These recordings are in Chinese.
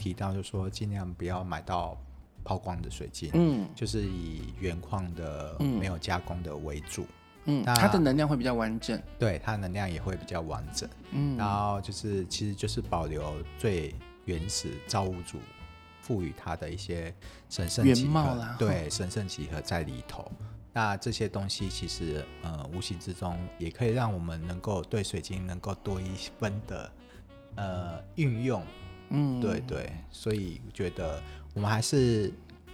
提提到，就是说尽量不要买到抛光的水晶，嗯，就是以原矿的、没有加工的为主，嗯，它的能量会比较完整，对，它的能量也会比较完整，嗯，然后就是其实就是保留最原始造物主赋予它的一些神圣原貌啦，对，神圣集合在里头。那这些东西其实呃无形之中也可以让我们能够对水晶能够多一分的呃运用。嗯，对对，所以我觉得我们还是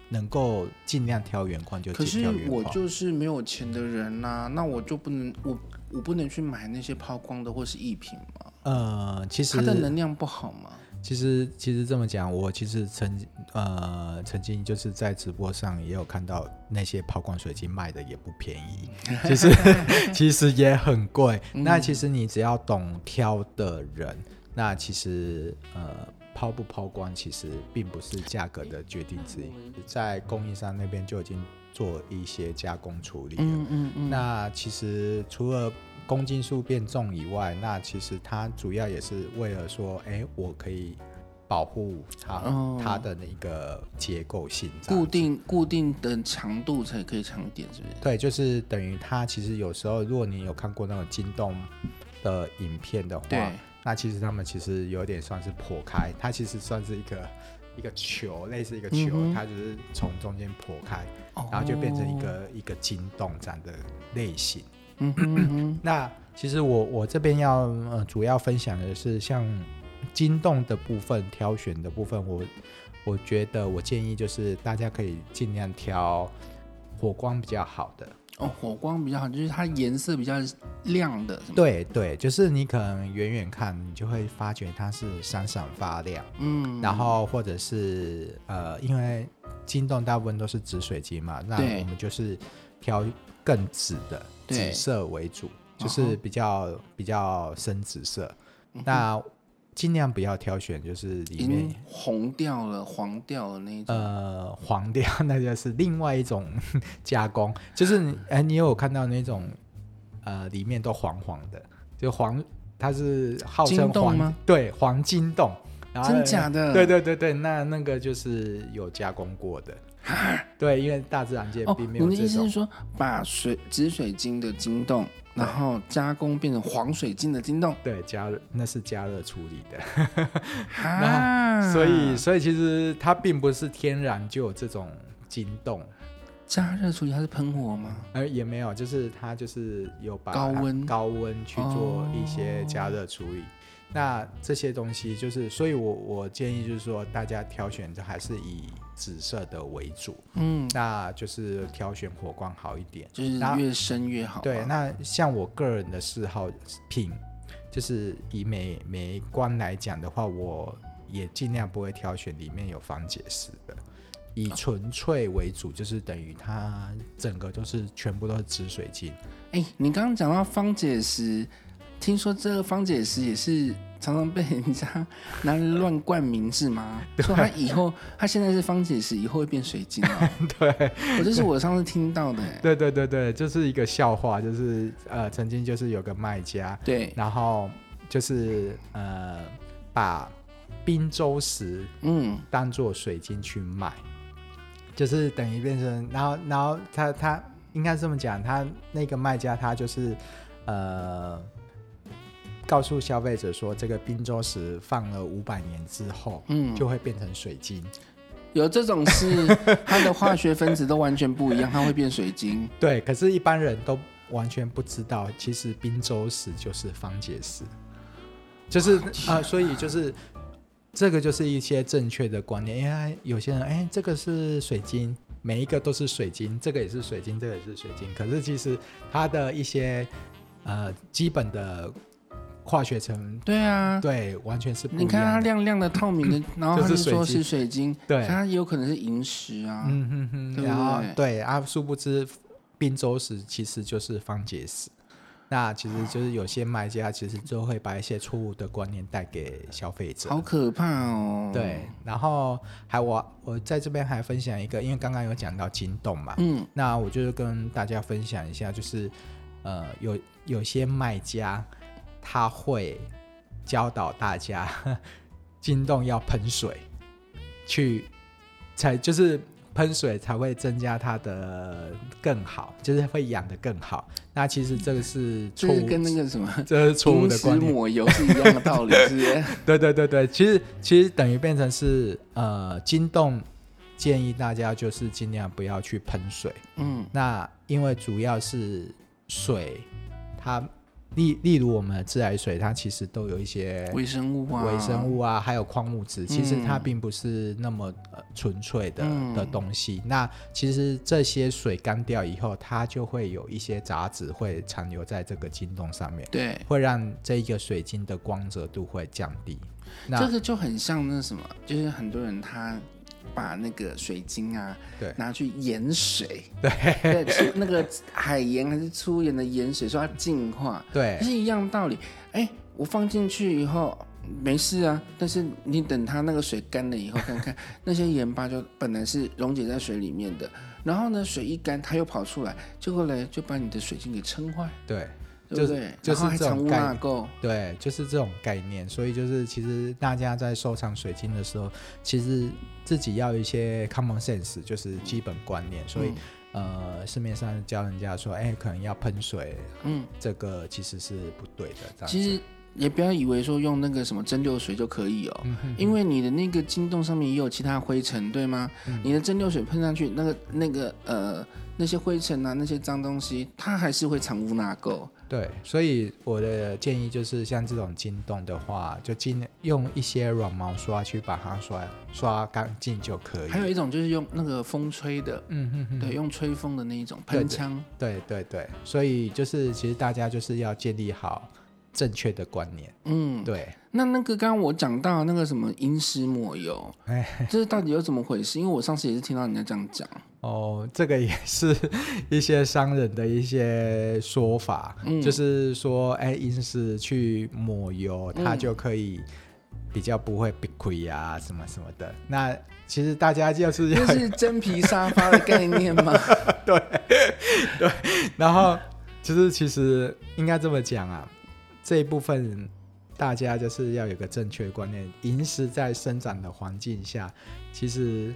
能够尽量挑原矿就挑原矿。可是我就是没有钱的人呐、啊，那我就不能我我不能去买那些抛光的或是艺品吗？呃，其实它的能量不好吗？其实其实这么讲，我其实曾呃曾经就是在直播上也有看到那些抛光水晶卖的也不便宜，其实其实也很贵。嗯、那其实你只要懂挑的人，那其实呃。抛不抛光，其实并不是价格的决定之一，在供应商那边就已经做一些加工处理了。嗯嗯嗯。那其实除了公斤数变重以外，那其实它主要也是为了说，哎、欸，我可以保护它、哦、它的那个结构性，固定固定的长度才可以长一点，是不是？对，就是等于它其实有时候，如果你有看过那种京东的影片的话。对那其实他们其实有点算是破开，它其实算是一个一个球，类似一个球，嗯、它就是从中间破开，哦、然后就变成一个一个金洞这样的类型。嗯哼嗯哼 那其实我我这边要呃主要分享的是像金洞的部分，挑选的部分，我我觉得我建议就是大家可以尽量挑火光比较好的。哦，火光比较好，就是它颜色比较亮的。对对，就是你可能远远看，你就会发觉它是闪闪发亮。嗯，然后或者是呃，因为金洞大部分都是紫水晶嘛，那我们就是挑更紫的紫色为主，就是比较比较深紫色。嗯、那尽量不要挑选，就是里面红掉了、黄掉了那一种。呃，黄掉那就是另外一种 加工，就是你哎，你有看到那种呃，里面都黄黄的，就黄，它是号称黄吗？对，黄金洞，真假的？对对对对，那那个就是有加工过的。对，因为大自然界并没有。我、哦、的意思是说，把水紫水晶的晶洞，然后加工变成黄水晶的晶洞。对，加热那是加热处理的。啊，所以所以其实它并不是天然就有这种晶洞。加热处理它是喷火吗？呃，也没有，就是它就是有把高温高温去做一些加热处理。哦那这些东西就是，所以我我建议就是说，大家挑选的还是以紫色的为主，嗯，那就是挑选火光好一点，就是越深越好。对，那像我个人的嗜好品，就是以美美观来讲的话，我也尽量不会挑选里面有方解石的，以纯粹为主，就是等于它整个都是全部都是紫水晶。哎，你刚刚讲到方解石。听说这个方解石也是常常被人家拿来乱冠名是吗？说他以后他现在是方解石，以后会变水晶啊？对，我这是我上次听到的。对对对对，就是一个笑话，就是呃，曾经就是有个卖家，对，然后就是呃，把滨州石嗯当做水晶去卖，嗯、就是等于变成，然后然后他他应该这么讲，他那个卖家他就是呃。告诉消费者说，这个冰州石放了五百年之后，嗯，就会变成水晶。有这种事，它的化学分子都完全不一样，它会变水晶。对，可是，一般人都完全不知道，其实冰州石就是方解石，就是啊、呃，所以就是这个就是一些正确的观念。因为有些人，哎、欸，这个是水晶，每一个都是水晶，这个也是水晶，这个也是水晶。可是其实它的一些呃基本的。化学成分，对啊，对，完全是不一样。你看它亮亮的、透明的，然后它是水晶，对，它也有可能是萤石啊，嗯哼哼，对然后对？啊，殊不知滨州石其实就是方解石。那其实就是有些卖家其实就会把一些错误的观念带给消费者，好可怕哦。对，然后还我我在这边还分享一个，因为刚刚有讲到金洞嘛，嗯，那我就是跟大家分享一下，就是呃有有些卖家他会教导大家 金洞要喷水去才就是。喷水才会增加它的更好，就是会养的更好。那其实这个是错误，跟那个什么，这是错误的观念。抹油是一样的道理，是不是？对对对对，其实其实等于变成是呃，金洞建议大家就是尽量不要去喷水。嗯，那因为主要是水它。例例如我们的自来水，它其实都有一些微生物啊、微生物啊，还有矿物质，其实它并不是那么呃纯粹的、嗯、的东西。那其实这些水干掉以后，它就会有一些杂质会残留在这个晶洞上面，对，会让这一个水晶的光泽度会降低。那这个就很像那什么，就是很多人他。把那个水晶啊，对，拿去盐水，对，对，那个海盐还是粗盐的盐水，说它净化，对，是一样道理。哎，我放进去以后没事啊，但是你等它那个水干了以后，看看 那些盐巴就本来是溶解在水里面的，然后呢，水一干，它又跑出来，结果呢就把你的水晶给撑坏，对。对对，就是这种概念。对，就是这种概念。所以就是，其实大家在收藏水晶的时候，其实自己要一些 common sense，就是基本观念。所以，嗯、呃，市面上教人家说，哎，可能要喷水，嗯，这个其实是不对的。这样其实也不要以为说用那个什么蒸馏水就可以哦，嗯、哼哼因为你的那个晶洞上面也有其他灰尘，对吗？嗯、你的蒸馏水喷上去，那个那个呃。那些灰尘啊，那些脏东西，它还是会藏污纳垢。对，所以我的建议就是，像这种金洞的话，就尽量用一些软毛刷去把它刷刷干净就可以。还有一种就是用那个风吹的，嗯哼哼，对，用吹风的那一种喷枪。对对对，所以就是其实大家就是要建立好正确的观念。嗯，对。那那个刚刚我讲到那个什么银石抹油，哎，这是到底有怎么回事？因为我上次也是听到人家这样讲。哦，这个也是 一些商人的一些说法，嗯、就是说，哎，银石去抹油，它就可以比较不会被亏呀，什么什么的。那其实大家就是要是真皮沙发的概念吗？对对。然后就是其实应该这么讲啊，这一部分大家就是要有个正确的观念，银石在生长的环境下，其实。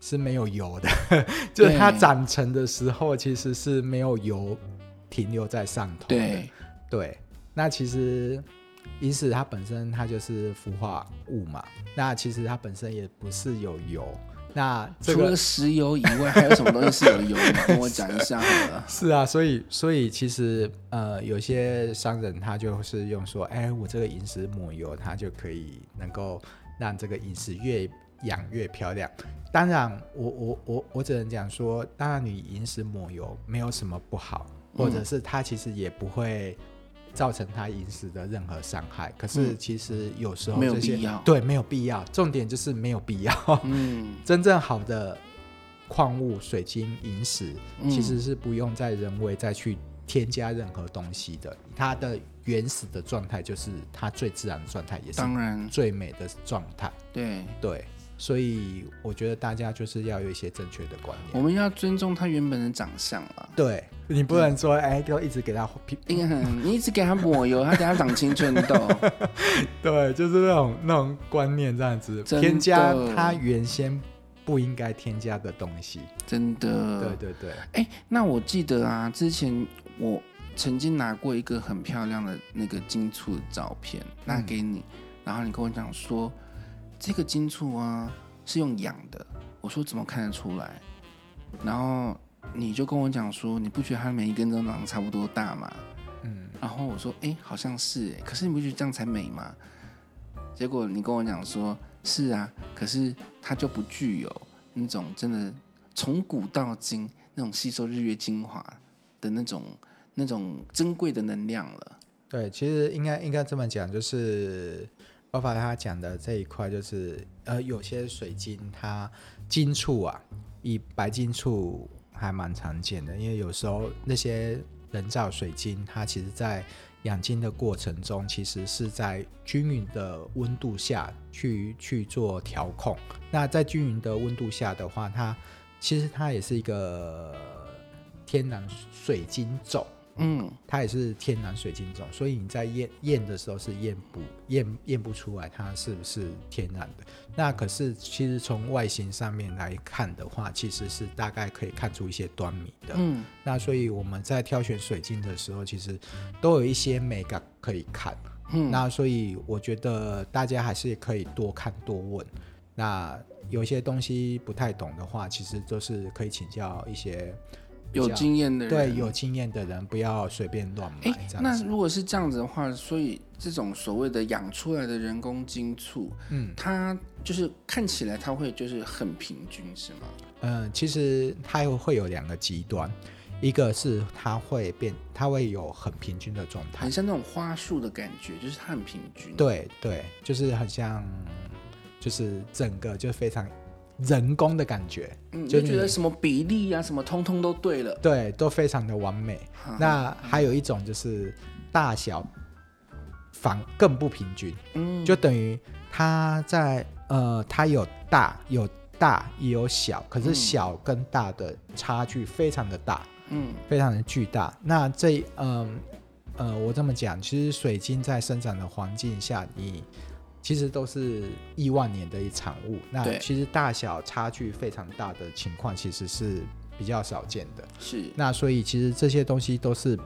是没有油的，就是它长成的时候其实是没有油停留在上头的。对对，那其实银石它本身它就是氟化物嘛，那其实它本身也不是有油。那、这个、除了石油以外，还有什么东西是有油的？跟我讲一下好了。是啊，所以所以其实呃，有些商人他就是用说，哎，我这个银石抹油，它就可以能够让这个银石越养越漂亮。当然，我我我我只能讲说，当然你银石抹油没有什么不好，或者是它其实也不会造成它银石的任何伤害。可是其实有时候这些、嗯、没有必要，对，没有必要。重点就是没有必要。嗯，真正好的矿物、水晶、银石其实是不用再人为再去添加任何东西的。它的原始的状态就是它最自然的状态，也是当然最美的状态。对对。所以我觉得大家就是要有一些正确的观念。我们要尊重他原本的长相啊。对，你不能说哎，就一直给他 你一直给他抹油，他等下长青春痘。对，就是那种那种观念这样子，添加他原先不应该添加的东西。真的。对对对。哎，那我记得啊，之前我曾经拿过一个很漂亮的那个金簇的照片拿给你，然后你跟我讲说。这个金醋啊是用养的，我说怎么看得出来？然后你就跟我讲说，你不觉得它每一根都长得差不多大吗？嗯，然后我说，哎，好像是哎，可是你不觉得这样才美吗？结果你跟我讲说，是啊，可是它就不具有那种真的从古到今那种吸收日月精华的那种那种珍贵的能量了。对，其实应该应该这么讲，就是包括他讲的这一块，就是呃，有些水晶它晶处啊，以白晶处还蛮常见的，因为有时候那些人造水晶，它其实在养金的过程中，其实是在均匀的温度下去去做调控。那在均匀的温度下的话，它其实它也是一个天然水晶种。嗯，它也是天然水晶种，所以你在验验的时候是验不验验不出来它是不是天然的。那可是其实从外形上面来看的话，其实是大概可以看出一些端倪的。嗯，那所以我们在挑选水晶的时候，其实都有一些美感可以看。嗯，那所以我觉得大家还是可以多看多问。那有些东西不太懂的话，其实都是可以请教一些。有经验的人，对，有经验的人不要随便乱买。欸，那如果是这样子的话，所以这种所谓的养出来的人工晶簇，嗯，它就是看起来它会就是很平均，是吗？嗯，其实它又会有两个极端，一个是它会变，它会有很平均的状态，很像那种花束的感觉，就是它很平均。对对，就是很像，就是整个就非常。人工的感觉，嗯，就觉得什么比例啊，什么通通都对了，对，都非常的完美。那还有一种就是大小反更不平均，嗯，就等于它在呃，它有大有大也有小，可是小跟大的差距非常的大，嗯，非常的巨大。那这嗯呃，呃，我这么讲，其实水晶在生长的环境下，你。其实都是亿万年的一产物，那其实大小差距非常大的情况，其实是比较少见的。是，那所以其实这些东西都是，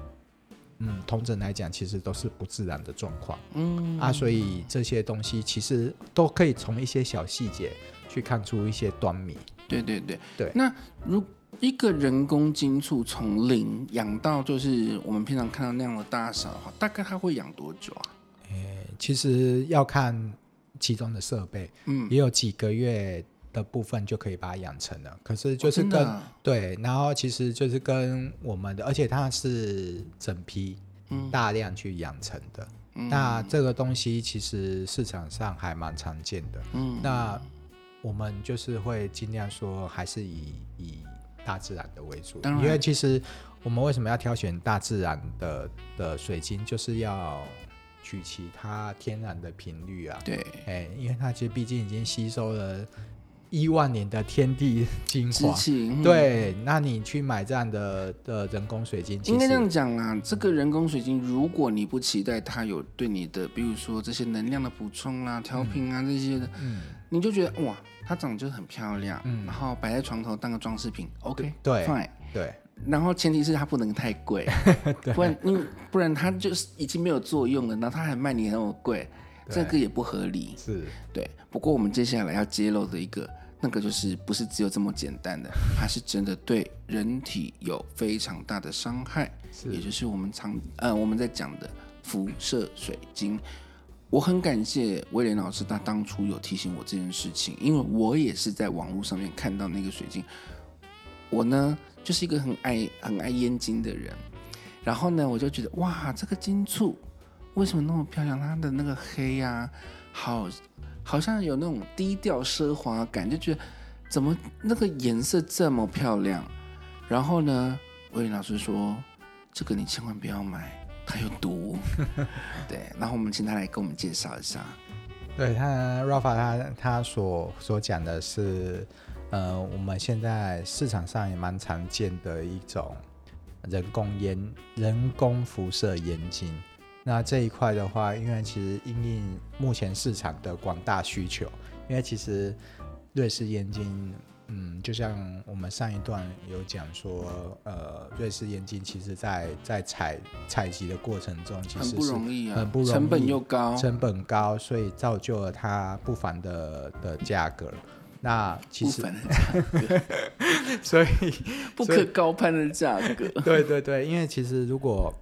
嗯，同整来讲，其实都是不自然的状况。嗯啊，所以这些东西其实都可以从一些小细节去看出一些端倪。对对对对。那如一个人工晶簇从零养到就是我们平常看到那样的大小的话，大概它会养多久啊？其实要看其中的设备，嗯，也有几个月的部分就可以把它养成了。可是就是跟、哦、对，然后其实就是跟我们的，而且它是整批大量去养成的。嗯、那这个东西其实市场上还蛮常见的。嗯，那我们就是会尽量说，还是以以大自然的为主，因为其实我们为什么要挑选大自然的的水晶，就是要。取其他天然的频率啊，对，哎、欸，因为它其实毕竟已经吸收了亿万年的天地 精华，嗯、对，那你去买这样的的人工水晶，应该这样讲啊，这个人工水晶，如果你不期待它有对你的，比如说这些能量的补充啊、调频啊、嗯、这些的，嗯，你就觉得哇，它长得就是很漂亮，嗯，然后摆在床头当个装饰品，OK，对，fine，对。然后前提是它不能太贵，不然因为不然它就是已经没有作用了，然后它还卖你那么贵，这个也不合理。是，对。不过我们接下来要揭露的一个，那个就是不是只有这么简单的，它是真的对人体有非常大的伤害，也就是我们常呃我们在讲的辐射水晶。我很感谢威廉老师，他当初有提醒我这件事情，因为我也是在网络上面看到那个水晶，我呢。就是一个很爱很爱烟金的人，然后呢，我就觉得哇，这个金簇为什么那么漂亮？它的那个黑呀、啊，好，好像有那种低调奢华感，就觉得怎么那个颜色这么漂亮？然后呢，威廉老师说，这个你千万不要买，它有毒。对，然后我们请他来跟我们介绍一下。对他，Rafa 他他所所讲的是。呃，我们现在市场上也蛮常见的一种人工烟人工辐射烟精。那这一块的话，因为其实因应目前市场的广大需求，因为其实瑞士烟精，嗯，就像我们上一段有讲说，呃，瑞士烟精其实在在采采集的过程中，其实是很不容易啊，很不容易，成本又高，成本高，所以造就了它不凡的的价格。那其实，所以不可高攀的价格。对对对，因为其实如果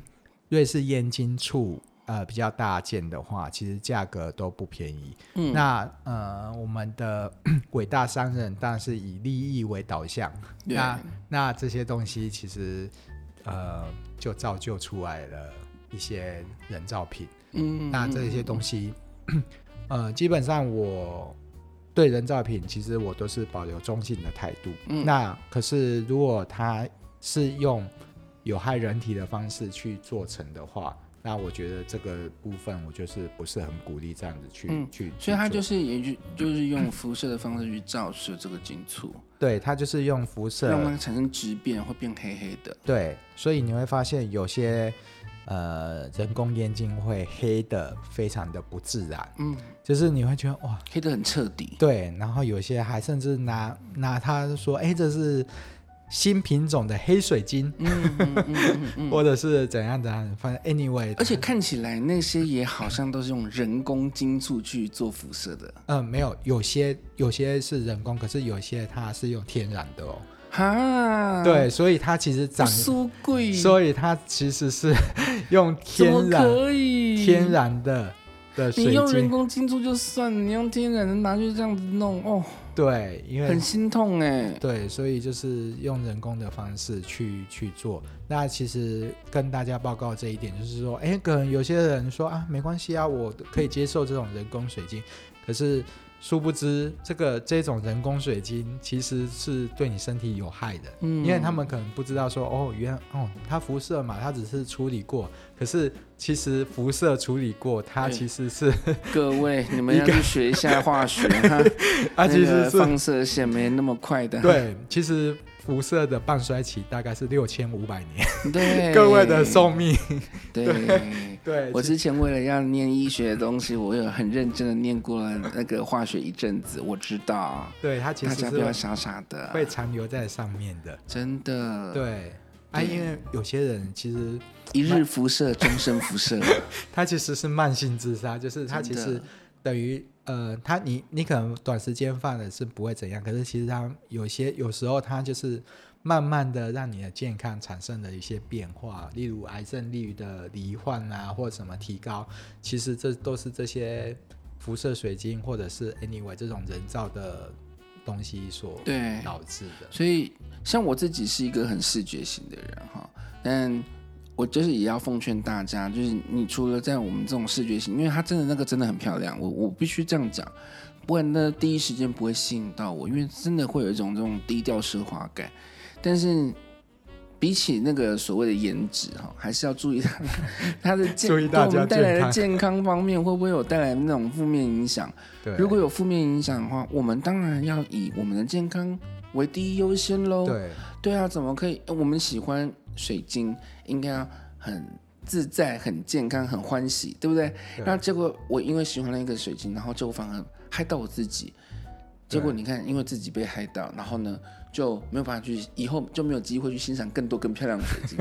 瑞士燕京处呃比较大件的话，其实价格都不便宜。嗯，那呃我们的 伟大商人当然是以利益为导向。那那这些东西其实呃就造就出来了一些人造品。嗯，那这些东西，呃，基本上我对人造品其实我都是保留中性的态度。嗯，那可是如果它是用有害人体的方式去做成的话。那我觉得这个部分我就是不是很鼓励这样子去、嗯、去，所以它就是也就就是用辐射的方式去照射这个金属，对，它就是用辐射让它产生质变，会变黑黑的。对，所以你会发现有些呃人工烟晶会黑的非常的不自然，嗯，就是你会觉得哇，黑的很彻底。对，然后有些还甚至拿拿它说，哎，这是。新品种的黑水晶，嗯嗯嗯嗯嗯、或者是怎样的，反正 anyway，而且看起来那些也好像都是用人工金属去做辐射的。嗯，没有，有些有些是人工，可是有些它是用天然的哦。哈，对，所以它其实长苏贵，所以它其实是 用天然天然的的水晶。你用人工金珠就算，你用天然的拿去这样子弄哦。对，因为很心痛哎。对，所以就是用人工的方式去去做。那其实跟大家报告这一点，就是说，哎，可能有些人说啊，没关系啊，我可以接受这种人工水晶，可是。殊不知，这个这种人工水晶其实是对你身体有害的，嗯，因为他们可能不知道说，哦，原来哦，它辐射嘛，它只是处理过，可是其实辐射处理过，它其实是 各位你们要去学一下化学，它 其实是放射线没那么快的，对，其实。辐射的半衰期大概是六千五百年，对 各位的寿命。对对，我之前为了要念医学的东西，我有很认真的念过了那个化学一阵子，我知道。对，它其实是大家不要傻傻的，会残留在上面的，真的。对，啊，因为有些人其实一日辐射，终身辐射，他其实是慢性自杀，就是他其实等于。呃，他你你可能短时间犯了是不会怎样，可是其实他有些有时候他就是慢慢的让你的健康产生了一些变化，例如癌症率的罹患啊，或什么提高，其实这都是这些辐射水晶或者是 anyway 这种人造的东西所导致的。所以像我自己是一个很视觉型的人哈，但。我就是也要奉劝大家，就是你除了在我们这种视觉型，因为它真的那个真的很漂亮，我我必须这样讲，不然呢第一时间不会吸引到我，因为真的会有一种这种低调奢华感。但是比起那个所谓的颜值哈，还是要注意它它的健对我们带来的健康方面会不会有带来那种负面影响？对，如果有负面影响的话，我们当然要以我们的健康为第一优先喽。对，对啊，怎么可以？我们喜欢。水晶应该要很自在、很健康、很欢喜，对不对？对。那结果我因为喜欢了一个水晶，然后就反而害到我自己。结果你看，因为自己被害到，然后呢就没有办法去，以后就没有机会去欣赏更多更漂亮的水晶。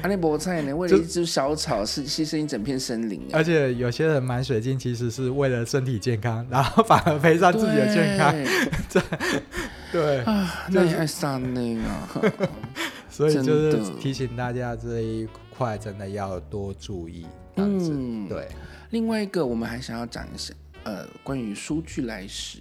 阿 那菠菜呢？为了一只小草，是牺牲一整片森林。而且有些人买水晶，其实是为了身体健康，然后反而赔上自己的健康。对，对啊，那也太伤那个。所以就是提醒大家这一块真的要多注意。嗯，对。另外一个，我们还想要讲一下，呃，关于数据来时，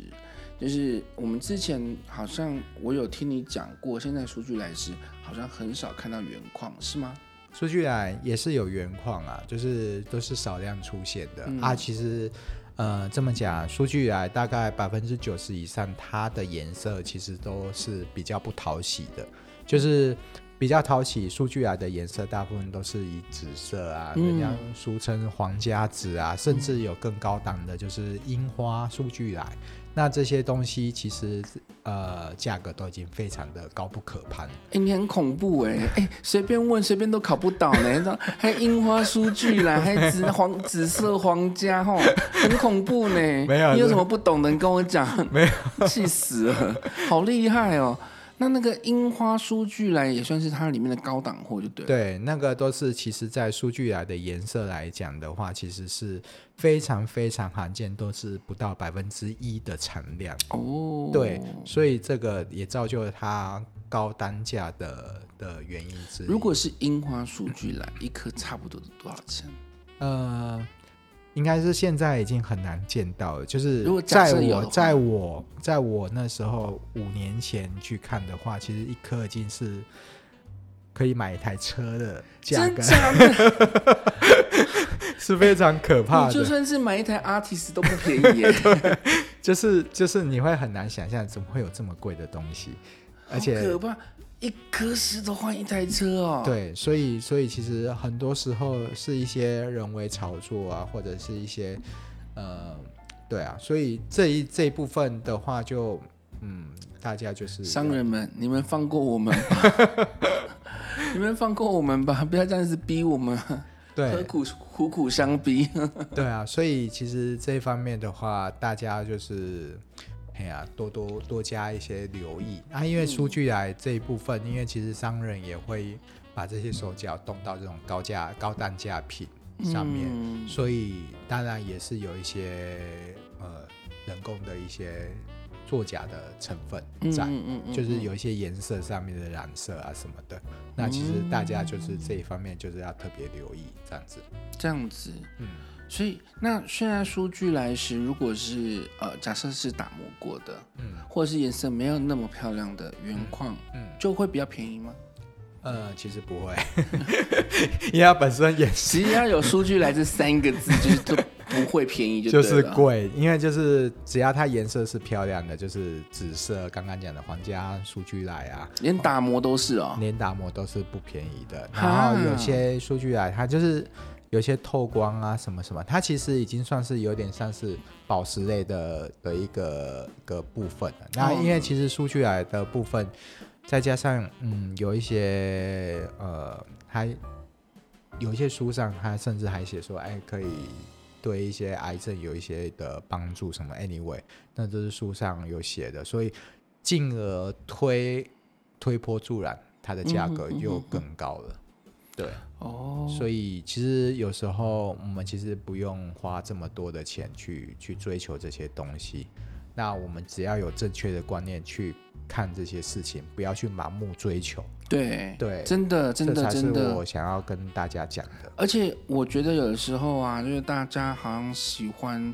就是我们之前好像我有听你讲过，现在数据来时好像很少看到原矿，是吗？数据来也是有原矿啊，就是都是少量出现的、嗯、啊。其实，呃，这么讲，数据来大概百分之九十以上，它的颜色其实都是比较不讨喜的。就是比较讨喜，数据来的颜色大部分都是以紫色啊，嗯、人家俗称皇家紫啊，甚至有更高档的，就是樱花数据来。那这些东西其实呃价格都已经非常的高不可攀。哎、欸，你很恐怖哎、欸，哎、欸，随便问随便都考不倒呢，还樱花书具来，还 紫黄紫色皇家哈，很恐怖呢。没有，你有什么不懂的，你跟我讲。没有，气死了，好厉害哦。那那个樱花书具来也算是它里面的高档货，就对了。对，那个都是其实，在书具来的颜色来讲的话，其实是非常非常罕见，都是不到百分之一的产量。哦，对，所以这个也造就了它高单价的的原因之一。如果是樱花书具来，一颗差不多是多少钱？呃。应该是现在已经很难见到了，就是在我在我在我那时候五年前去看的话，其实一颗已经是可以买一台车的价格，的 是非常可怕的。就算是买一台 Artis 都不便宜耶，就是就是你会很难想象怎么会有这么贵的东西，而且可怕，一颗石头换一台车哦。对，所以所以其实很多时候是一些人为炒作啊，或者是一些呃，对啊，所以这一这一部分的话就，就嗯，大家就是商人们，你们放过我们吧。你们放过我们吧，不要这样子逼我们。对，何苦苦苦相逼？对啊，所以其实这一方面的话，大家就是，哎呀、啊，多多多加一些留意啊。因为书据来这一部分，嗯、因为其实商人也会把这些手脚动到这种高价、高单价品上面，嗯、所以当然也是有一些呃人工的一些。作假的成分在，嗯嗯嗯、就是有一些颜色上面的染色啊什么的。嗯、那其实大家就是这一方面就是要特别留意这样子。这样子，嗯，所以那现在数据来时，如果是呃假设是打磨过的，嗯，或者是颜色没有那么漂亮的原矿，嗯，就会比较便宜吗？呃，其实不会，因为它本身也是，只要有数据来这三个字就是都。不会便宜就就是贵，因为就是只要它颜色是漂亮的，就是紫色，刚刚讲的皇家数据来啊，连打磨都是哦，连打磨都是不便宜的。然后有些数据来，它就是有些透光啊什么什么，它其实已经算是有点像是宝石类的的一个个部分了。那因为其实书具来的部分，再加上嗯有一些呃，还有一些书上它甚至还写说，哎可以。对一些癌症有一些的帮助，什么？Anyway，那这是书上有写的，所以进而推推波助澜，它的价格又更高了。对，哦，所以其实有时候我们其实不用花这么多的钱去去追求这些东西，那我们只要有正确的观念去看这些事情，不要去盲目追求。对对，真的真的真的，这才是我想要跟大家讲的。而且我觉得有的时候啊，就是大家好像喜欢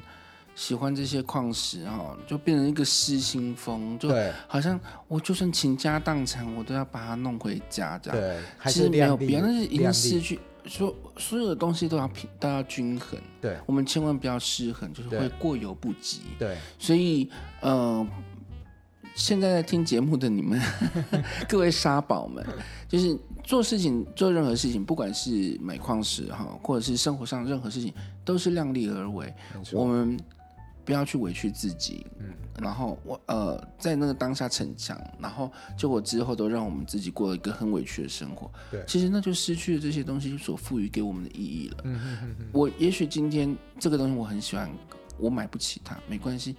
喜欢这些矿石哈，就变成一个失心疯，就好像我就算倾家荡产，我都要把它弄回家这样。对，其实没有必要，但是已经失去说所有的东西都要平都要均衡。对，我们千万不要失衡，就是会过犹不及。对，所以呃。现在在听节目的你们，各位沙宝们，就是做事情做任何事情，不管是买矿石哈，或者是生活上任何事情，都是量力而为。我们不要去委屈自己，嗯，然后我呃在那个当下逞强，然后结果之后都让我们自己过了一个很委屈的生活。对，其实那就失去了这些东西所赋予给我们的意义了。嗯哼哼哼，我也许今天这个东西我很喜欢，我买不起它，没关系。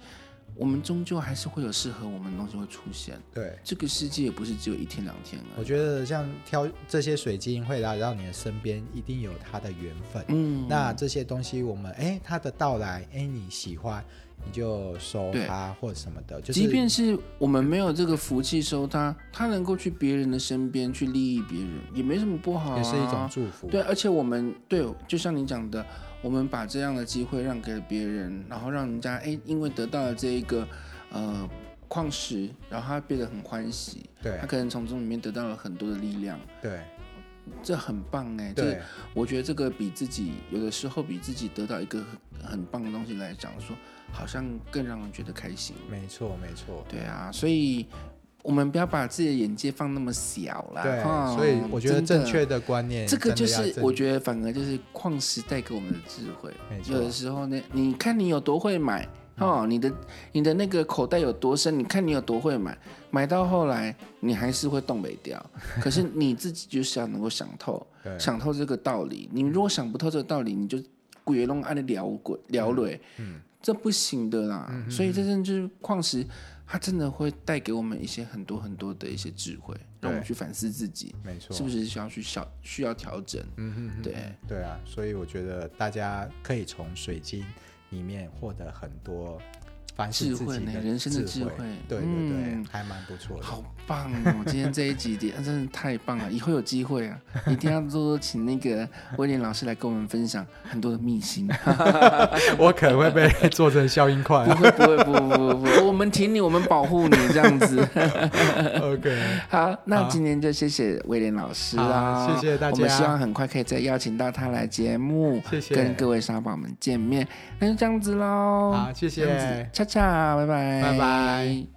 我们终究还是会有适合我们的东西会出现。对，这个世界也不是只有一天两天。我觉得像挑这些水晶会来到你的身边，一定有它的缘分。嗯，那这些东西我们哎，它的到来哎，你喜欢你就收它或者什么的。就是，即便是我们没有这个福气收他，他能够去别人的身边去利益别人，也没什么不好啊，也是一种祝福。对，而且我们对，就像你讲的。我们把这样的机会让给了别人，然后让人家哎，因为得到了这一个呃矿石，然后他变得很欢喜，对，他可能从这里面得到了很多的力量，对，这很棒哎，对，我觉得这个比自己有的时候比自己得到一个很很棒的东西来讲说，好像更让人觉得开心。没错，没错，对啊，所以。我们不要把自己的眼界放那么小啦。对，哦、所以我觉得正确的观念，这个就是我觉得反而就是矿石带给我们的智慧。没错。有的时候呢，你看你有多会买哦，你的你的那个口袋有多深，你看你有多会买，买到后来你还是会动没掉。可是你自己就是要能够想透，想透这个道理。你如果想不透这个道理，你就鬼弄按的聊鬼聊累，嗯，这不行的啦。嗯、所以这真就是矿石。它真的会带给我们一些很多很多的一些智慧，让我们去反思自己，没错，是不是需要去小需要调整？嗯哼哼，对对啊，所以我觉得大家可以从水晶里面获得很多智慧呢，人生的智慧，对对对，嗯、还蛮不错的。好棒哦！今天这一集点 真的太棒了，以后有机会啊，一定要多多请那个威廉老师来跟我们分享很多的秘辛。我可能会被做成消音块。不会不会不不不不，我们挺你，我们保护你这样子。OK，好，那今天就谢谢威廉老师啊，谢谢大家。我们希望很快可以再邀请到他来节目，谢谢跟各位沙宝们见面。那就这样子喽。好，谢谢。下，拜拜，拜拜。